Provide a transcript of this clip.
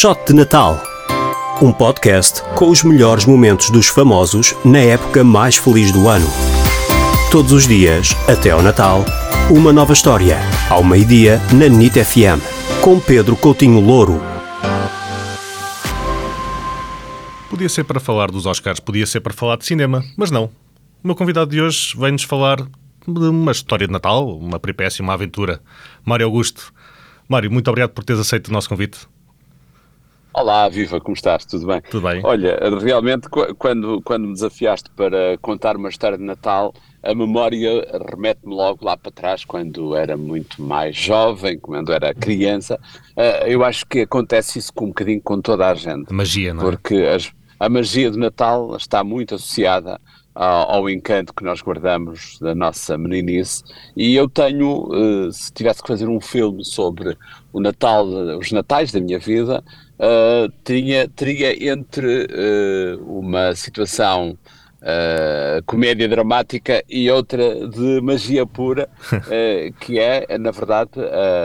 Shot de Natal. Um podcast com os melhores momentos dos famosos na época mais feliz do ano. Todos os dias, até ao Natal, uma nova história. Ao meio-dia, na NIT FM. Com Pedro Coutinho Louro. Podia ser para falar dos Oscars, podia ser para falar de cinema, mas não. O meu convidado de hoje vem-nos falar de uma história de Natal, uma peripécia, uma aventura. Mário Augusto. Mário, muito obrigado por teres aceito o nosso convite. Olá, Viva, como estás? Tudo bem? Tudo bem. Olha, realmente, quando, quando me desafiaste para contar uma história de Natal, a memória remete-me logo lá para trás, quando era muito mais jovem, quando era criança. Uh, eu acho que acontece isso com um bocadinho com toda a gente. Magia, não é? Porque as, a magia do Natal está muito associada ao, encanto que nós guardamos da nossa meninice. E eu tenho, uh, se tivesse que fazer um filme sobre o Natal, os Natais da minha vida, uh, teria, teria entre uh, uma situação uh, comédia dramática e outra de magia pura, que é, na verdade,